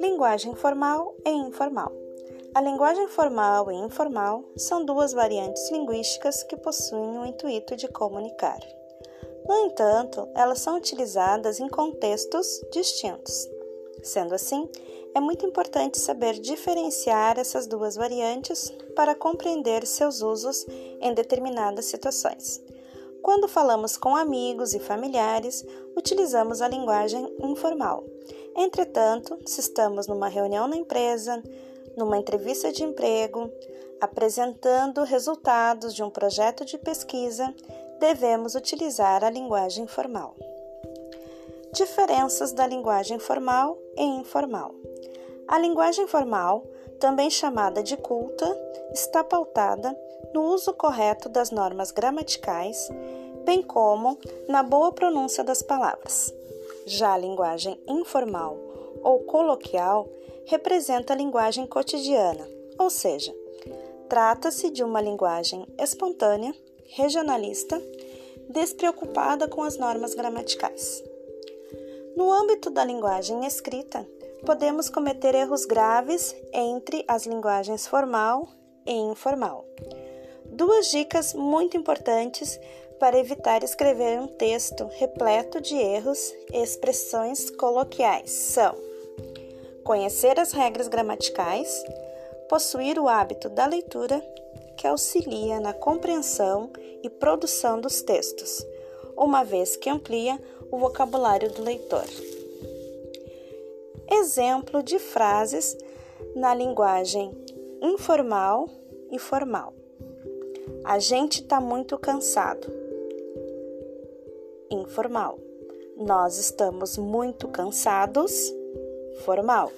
Linguagem formal e informal. A linguagem formal e informal são duas variantes linguísticas que possuem o intuito de comunicar. No entanto, elas são utilizadas em contextos distintos. Sendo assim, é muito importante saber diferenciar essas duas variantes para compreender seus usos em determinadas situações. Quando falamos com amigos e familiares, utilizamos a linguagem informal. Entretanto, se estamos numa reunião na empresa, numa entrevista de emprego, apresentando resultados de um projeto de pesquisa, devemos utilizar a linguagem formal. Diferenças da linguagem formal e informal. A linguagem formal, também chamada de culta, está pautada no uso correto das normas gramaticais, bem como na boa pronúncia das palavras. Já a linguagem informal ou coloquial representa a linguagem cotidiana, ou seja, trata-se de uma linguagem espontânea, regionalista, despreocupada com as normas gramaticais. No âmbito da linguagem escrita, podemos cometer erros graves entre as linguagens formal e informal. Duas dicas muito importantes para evitar escrever um texto repleto de erros e expressões coloquiais são conhecer as regras gramaticais, possuir o hábito da leitura, que auxilia na compreensão e produção dos textos, uma vez que amplia o vocabulário do leitor. Exemplo de frases na linguagem informal e formal. A gente está muito cansado. Informal. Nós estamos muito cansados formal.